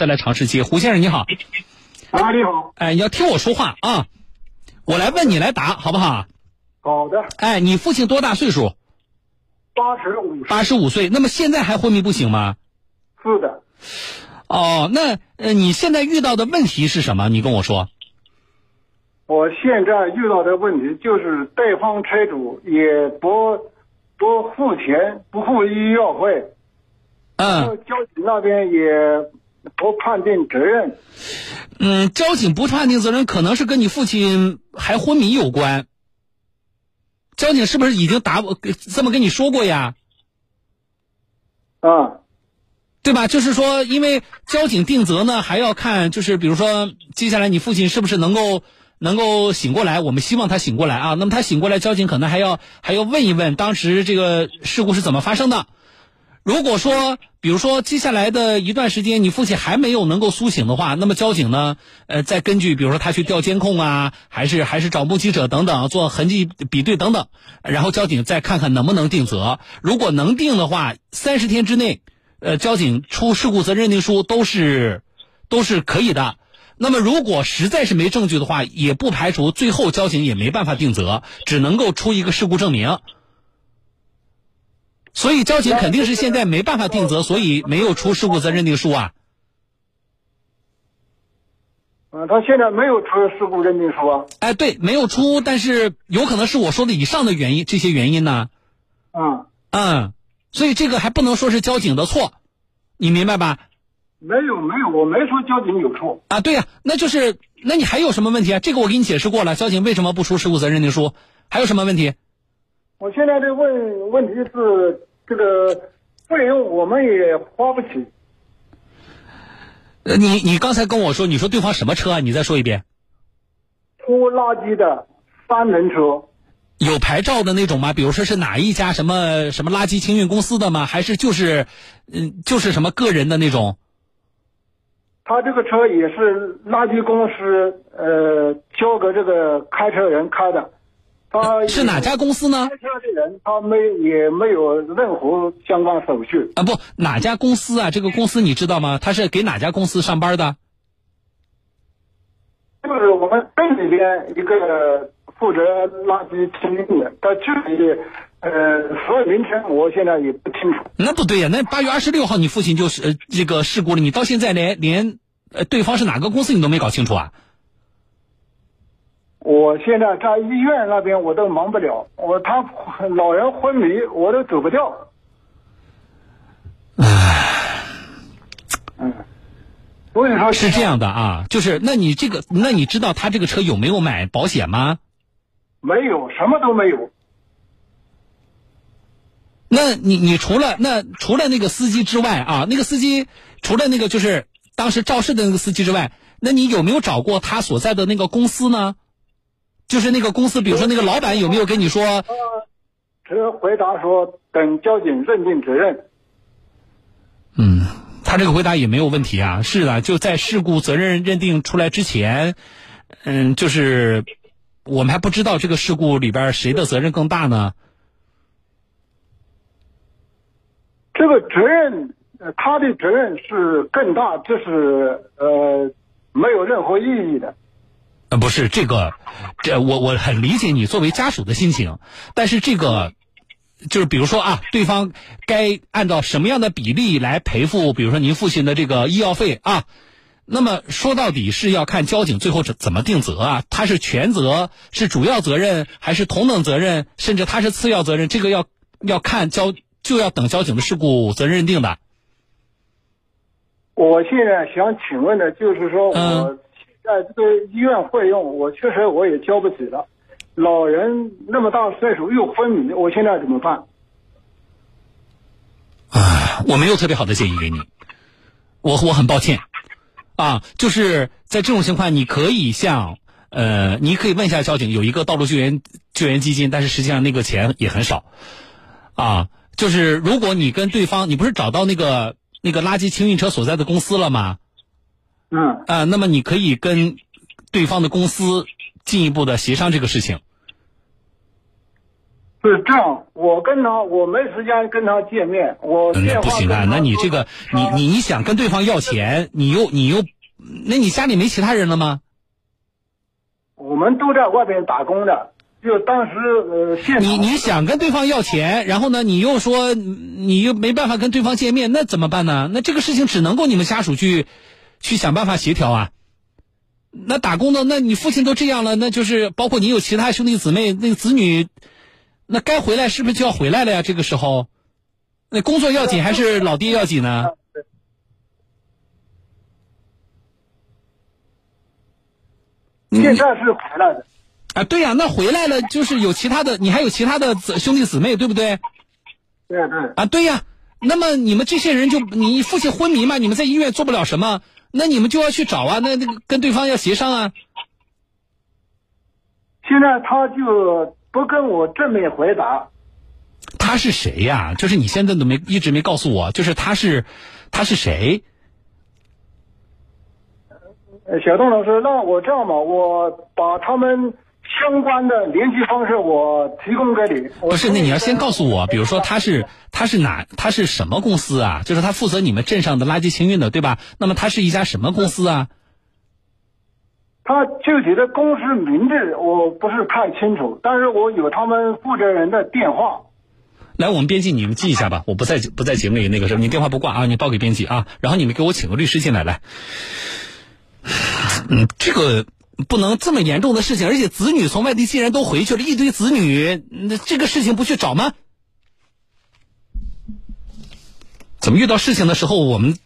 再来尝试接。胡先生你好，啊，你好，哎，你要听我说话啊，我来问你来答，好不好？好的，哎，你父亲多大岁数？八十五，八十五岁。那么现在还昏迷不醒吗？是的，哦，那呃，你现在遇到的问题是什么？你跟我说。我现在遇到的问题就是对方车主也不不付钱，不付医药费，嗯交警那边也不判定责任。嗯，交警不判定责任，可能是跟你父亲还昏迷有关。交警是不是已经答这么跟你说过呀？啊，对吧？就是说，因为交警定责呢，还要看，就是比如说，接下来你父亲是不是能够能够醒过来？我们希望他醒过来啊。那么他醒过来，交警可能还要还要问一问当时这个事故是怎么发生的。如果说，比如说接下来的一段时间，你父亲还没有能够苏醒的话，那么交警呢，呃，再根据比如说他去调监控啊，还是还是找目击者等等，做痕迹比对等等，然后交警再看看能不能定责。如果能定的话，三十天之内，呃，交警出事故责任认定书都是都是可以的。那么如果实在是没证据的话，也不排除最后交警也没办法定责，只能够出一个事故证明。所以交警肯定是现在没办法定责，所以没有出事故责任认定书啊。嗯，他现在没有出事故认定书啊。哎，对，没有出，但是有可能是我说的以上的原因，这些原因呢，嗯，嗯，所以这个还不能说是交警的错，你明白吧？没有没有，我没说交警有错。啊，对呀、那就是，那你还有什么问题啊？这个我给你解释过了，交警为什么不出事故责任认定书？还有什么问题？我现在的问问题是这个费用我们也花不起。呃，你你刚才跟我说，你说对方什么车啊？你再说一遍。拖垃圾的三轮车，有牌照的那种吗？比如说是哪一家什么什么垃圾清运公司的吗？还是就是，嗯，就是什么个人的那种？他这个车也是垃圾公司呃交给这个开车人开的，他是哪家公司呢开？车的人他没也没有任何相关手续。啊，不，哪家公司啊？这个公司你知道吗？他是给哪家公司上班的？就是我们镇里边一个负责垃圾清运的，但具体呃所有名称我现在也不清楚。那不对呀、那八月二十六号你父亲就是呃这个事故了，你到现在连连呃对方是哪个公司你都没搞清楚啊？我现在在医院那边我都忙不了，我他老人昏迷我都走不掉。唉嗯，所以说是这样的啊，就是那你这个，那你知道他这个车有没有买保险吗？没有什么都没有。那你你除了那除了那个司机之外啊，那个司机除了那个就是当时肇事的那个司机之外，那你有没有找过他所在的那个公司呢？就是那个公司，比如说那个老板有没有跟你说？只回答说等交警认定责任。嗯，他这个回答也没有问题啊。是的，就在事故责任认定出来之前，嗯，就是我们还不知道这个事故里边谁的责任更大呢。这个责任，呃，他的责任是更大，这是呃没有任何意义的。呃，不是这个，这我我很理解你作为家属的心情，但是这个就是比如说啊，对方该按照什么样的比例来赔付，比如说您父亲的这个医药费啊，那么说到底是要看交警最后怎怎么定责啊，他是全责，是主要责任，还是同等责任，甚至他是次要责任，这个要要看交就要等交警的事故责任认定的。我现在想请问的就是说，嗯在这个医院费用，我确实我也交不起了。老人那么大岁数又昏迷，我现在怎么办？啊，我没有特别好的建议给你，我我很抱歉，啊，就是在这种情况，你可以向呃，你可以问一下交警，有一个道路救援救援基金，但是实际上那个钱也很少，啊，就是如果你跟对方，你不是找到那个那个垃圾清运车所在的公司了吗？嗯，啊，那么你可以跟对方的公司进一步的协商这个事情。是这样，我跟他我没时间跟他见面，我那电话不行啊，那你这个你你你想跟对方要钱，你又你又，那你家里没其他人了吗？我们都在外边打工的，就当时呃现你你想跟对方要钱，然后呢，你又说你又没办法跟对方见面，那怎么办呢？那这个事情只能够你们家属去去想办法协调啊。那打工的，那你父亲都这样了，那就是包括你有其他兄弟姊妹，那个子女，那该回来是不是就要回来了呀？这个时候，那工作要紧还是老爹要紧呢？现在是回来的，啊，对呀、那回来了就是有其他的，你还有其他的子兄弟姊妹，对不对？对对，啊，对呀。那么你们这些人就你父亲昏迷嘛，你们在医院做不了什么，那你们就要去找啊，那那个跟对方要协商啊。现在他就不跟我正面回答，他是谁呀？就是你现在都没一直没告诉我，就是他是他是谁？呃小东老师，那我这样吧，我把他们相关的联系方式我提供给你。不是，那你要先告诉我，比如说他是他是哪他是什么公司啊？就是他负责你们镇上的垃圾清运的，对吧？那么他是一家什么公司啊？他具体的公司名字我不是太清楚，但是我有他们负责人的电话。来，我们编辑你们记一下吧，我不在不在节目里那个什么，你电话不挂啊，你报给编辑啊，然后你们给我请个律师进来来。嗯，这个不能这么严重的事情，而且子女从外地既然都回去了，一堆子女，那这个事情不去找吗？怎么遇到事情的时候，我们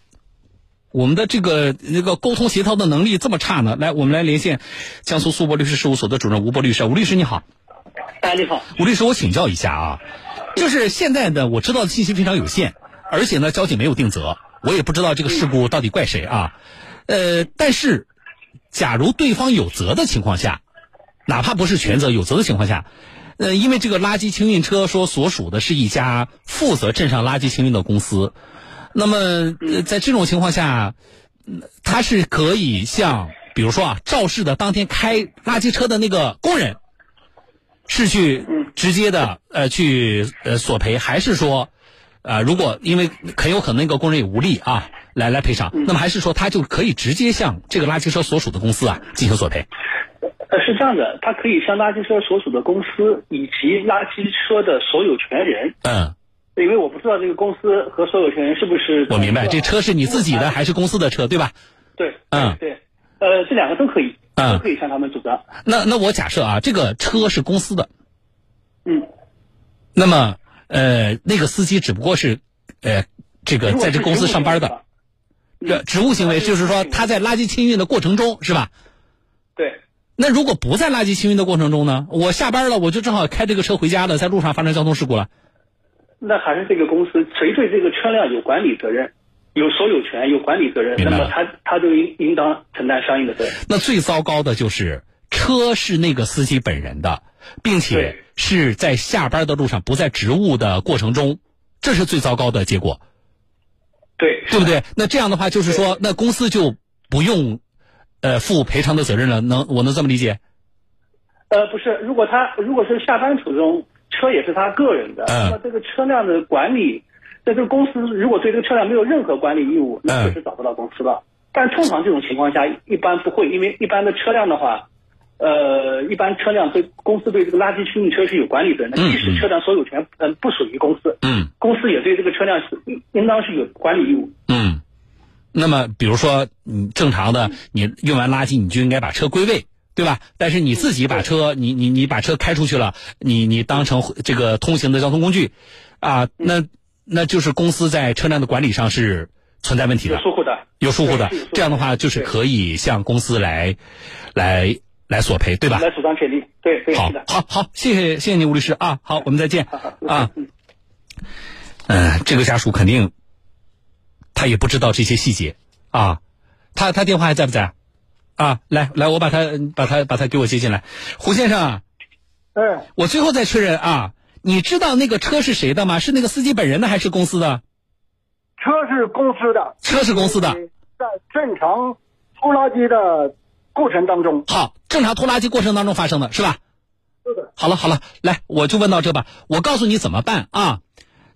我们的这个那个沟通协调的能力这么差呢？来，我们来连线江苏苏博律师事务所的主任吴博律师，吴律师你好。哎，你好，吴律师，我请教一下啊，就是现在呢，我知道的信息非常有限，而且呢，交警没有定责，我也不知道这个事故到底怪谁啊。呃，但是，假如对方有责的情况下，哪怕不是全责，有责的情况下，呃，因为这个垃圾清运车说所属的是一家负责镇上垃圾清运的公司，那么、在这种情况下，他是可以向，比如说啊，肇事的当天开垃圾车的那个工人。是去直接的呃去呃索赔，还是说，呃如果因为很有可能那个工人也无力啊来来赔偿，那么还是说他就可以直接向这个垃圾车所属的公司啊进行索赔？呃，是这样的，他可以向垃圾车所属的公司以及垃圾车的所有权人，嗯，因为我不知道这个公司和所有权人是不是我明白，这车是你自己的还是公司的车，对吧？对，嗯。对，呃，这两个都可以，嗯。都可以向他们主张，那那我假设啊，这个车是公司的，嗯，那么呃那个司机只不过是呃这个在这公司上班的，这职务行为就是说他在垃圾清运的过程中是吧？对，那如果不在垃圾清运的过程中呢？我下班了，我就正好开这个车回家了，在路上发生交通事故了。那还是这个公司谁对这个车辆有管理责任？有所有权，有管理责任，那么他他就应应当承担相应的责任。那最糟糕的就是车是那个司机本人的，并且是在下班的路上，不在职务的过程中，这是最糟糕的结果，对，对不对？那这样的话，就是说，那公司就不用呃负赔偿的责任了，能我能这么理解？呃，不是，如果他如果是下班途中，车也是他个人的，嗯那么这个车辆的管理，那这个公司如果对这个车辆没有任何管理义务，那嗯确实找不到公司了。但通常这种情况下，一般不会，因为一般的车辆的话，呃，一般车辆对公司对这个垃圾清运车是有管理的，那即使车辆所有权嗯、不属于公司，嗯公司也对这个车辆是应应当是有管理义务。嗯。那么，比如说，你正常的，你运完垃圾，你就应该把车归位，对吧？但是你自己把车，你你你把车开出去了，你你当成这个通行的交通工具，啊，那那就是公司在车辆的管理上是存在问题的，有疏忽的，有疏忽的。这样的话，就是可以向公司来来来索赔，对吧？来主张权利。对对，好的。好好，谢谢谢谢你吴律师啊，好，我们再见啊。嗯嗯，这个家属肯定他也不知道这些细节啊，他他电话还在不在？啊，来来，我把他把他把他给我接进来，胡先生啊，哎，我最后再确认啊，你知道那个车是谁的吗？是那个司机本人的还是公司的？车是公司的，车是公司的。在正常拖拉机的过程当中，好，正常拖拉机过程当中发生的是吧？是的，好了好了，来，我就问到这吧。我告诉你怎么办啊？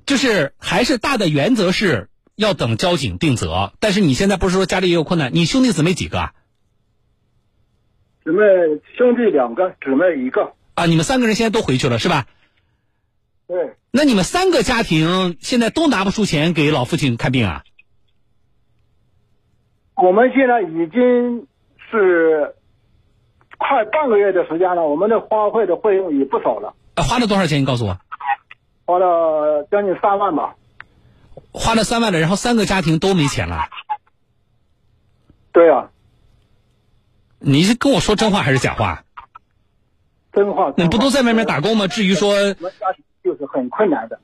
就是还是大的原则是要等交警定责，但是你现在不是说家里也有困难？你兄弟姊妹几个啊？姊妹兄弟两个，姊妹一个。啊，你们三个人现在都回去了是吧？对，那你们三个家庭现在都拿不出钱给老父亲看病啊？我们现在已经是快半个月的时间了，我们的花费的费用也不少了，啊花了多少钱？你告诉我。花了将近三万吧。花了三万了，然后三个家庭都没钱了。对啊，你是跟我说真话还是假话？真话。你不都在外面打工吗？至于说，我们家庭就是很困难的。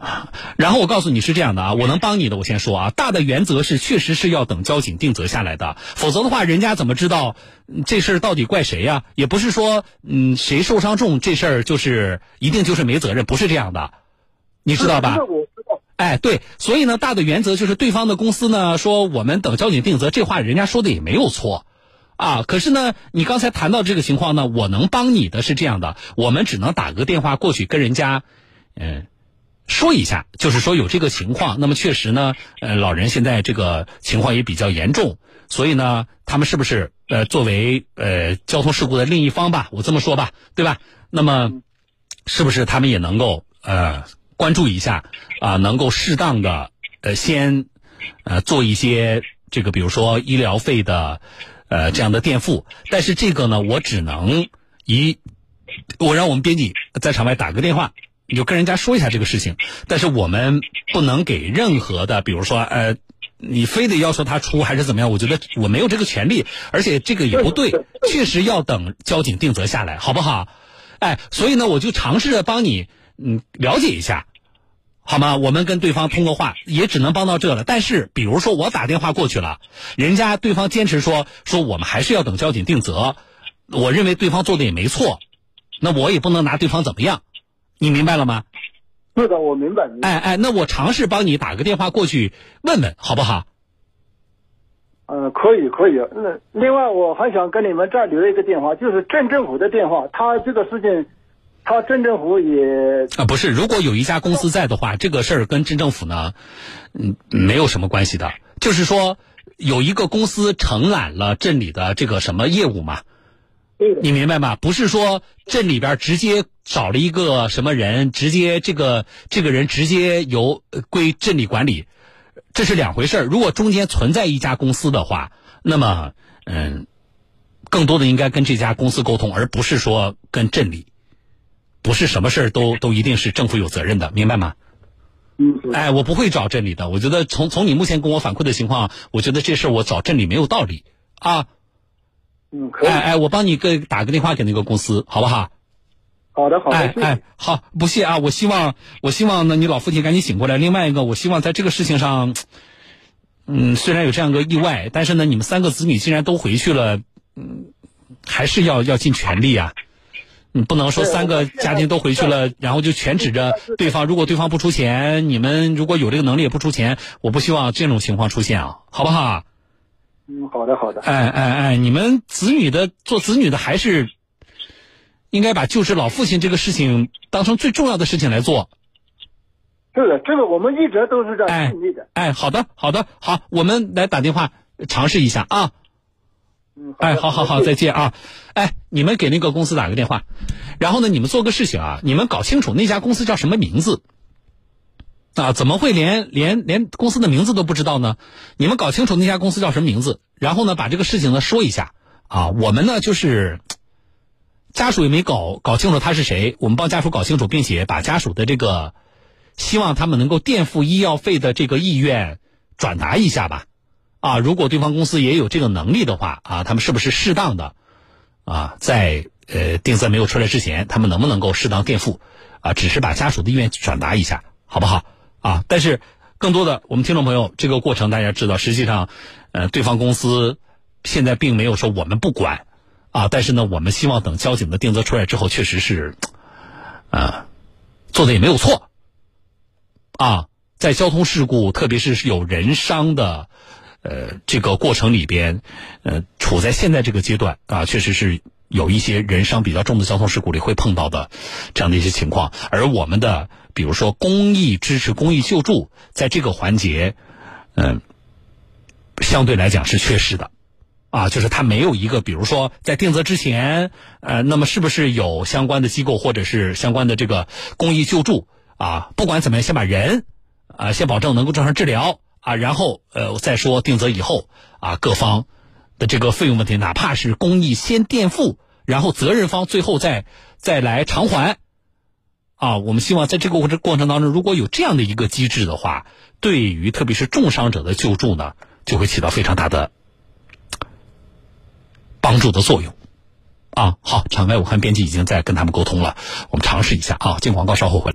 然后我告诉你是这样的啊，我能帮你的，我先说啊，大的原则是确实是要等交警定责下来的，否则的话，人家怎么知道嗯这事儿到底怪谁呀、也不是说嗯谁受伤重这事儿就是一定就是没责任，不是这样的，你知道吧这？个我知道。哎，对，所以呢，大的原则就是对方的公司呢说我们等交警定责，这话人家说的也没有错，啊，可是呢，你刚才谈到这个情况呢，我能帮你的是这样的，我们只能打个电话过去跟人家，嗯、说一下，就是说有这个情况，那么确实呢，呃，老人现在这个情况也比较严重，所以呢，他们是不是呃作为呃交通事故的另一方吧，我这么说吧，对吧？那么是不是他们也能够呃关注一下啊、能够适当的呃先呃做一些这个比如说医疗费的呃这样的垫付，但是这个呢，我只能以我让我们编辑在场外打个电话，你就跟人家说一下这个事情，但是我们不能给任何的，比如说呃。你非得要求他出还是怎么样？我觉得我没有这个权利，而且这个也不对，确实要等交警定责下来，好不好？哎，所以呢，我就尝试着帮你嗯了解一下，好吗？我们跟对方通过话，也只能帮到这了。但是，比如说我打电话过去了，人家对方坚持说说我们还是要等交警定责，我认为对方做的也没错，那我也不能拿对方怎么样，你明白了吗？是的，我明白。明白哎哎，那我尝试帮你打个电话过去问问，好不好？呃，可以可以。那另外我还想跟你们再留一个电话，就是镇政府的电话。他这个事情，他镇政府也啊，不是，如果有一家公司在的话，这个事儿跟镇政府呢，嗯，没有什么关系的。就是说，有一个公司承揽了镇里的这个什么业务嘛，对的。你明白吗？不是说镇里边直接找了一个什么人，直接这个这个人直接由呃归镇里管理，这是两回事儿。如果中间存在一家公司的话，那么嗯，更多的应该跟这家公司沟通，而不是说跟镇里。不是什么事儿都都一定是政府有责任的，明白吗？嗯，哎，我不会找镇里的。我觉得从从你目前跟我反馈的情况，我觉得这事儿我找镇里没有道理啊。嗯，可以。哎哎，我帮你个打个电话给那个公司，好不好？好的好的，哎哎，好，不谢啊！我希望我希望呢，你老父亲赶紧醒过来。另外一个，我希望在这个事情上，嗯，虽然有这样个意外，但是呢，你们三个子女既然都回去了，嗯，还是要要尽全力啊。你不能说三个家庭都回去了，然后就全指着对方。如果对方不出钱，你们如果有这个能力也不出钱，我不希望这种情况出现啊，好不好？嗯，好的好的。哎哎哎，你们子女的做子女的还是应该把救治老父亲这个事情当成最重要的事情来做。是的，这个我们一直都是这样尽力的。哎，好的好的，好，我们来打电话尝试一下啊。嗯，哎，好好好，再见啊！哎，你们给那个公司打个电话，然后呢，你们做个事情啊，你们搞清楚那家公司叫什么名字啊？怎么会连连连公司的名字都不知道呢？你们搞清楚那家公司叫什么名字，然后呢，把这个事情呢说一下啊。我们呢就是家属也没搞搞清楚他是谁，我们帮家属搞清楚，并且把家属的这个希望他们能够垫付医药费的这个意愿转达一下吧。啊，如果对方公司也有这个能力的话，啊，他们是不是适当的，啊，在呃定责没有出来之前，他们能不能够适当垫付，啊，只是把家属的意愿转达一下，好不好？啊，但是更多的我们听众朋友，这个过程大家知道，实际上，呃，对方公司现在并没有说我们不管，啊，但是呢，我们希望等交警的定责出来之后，确实是，啊，做的也没有错，啊，在交通事故，特别是有人伤的。呃，这个过程里边，呃，处在现在这个阶段啊，确实是有一些人伤比较重的交通事故里会碰到的这样的一些情况。而我们的比如说公益支持、公益救助，在这个环节，嗯，相对来讲是缺失的。啊，就是他没有一个，比如说在定责之前，呃，那么是不是有相关的机构或者是相关的这个公益救助啊？不管怎么样，先把人啊，先保证能够正常治疗啊，然后呃再说定责以后啊，各方的这个费用问题，哪怕是公益先垫付，然后责任方最后再再来偿还啊。我们希望在这个过程过程当中，如果有这样的一个机制的话，对于特别是重伤者的救助呢，就会起到非常大的。帮助的作用，啊，好，场外武汉编辑已经在跟他们沟通了，我们尝试一下啊，进广告稍后回来。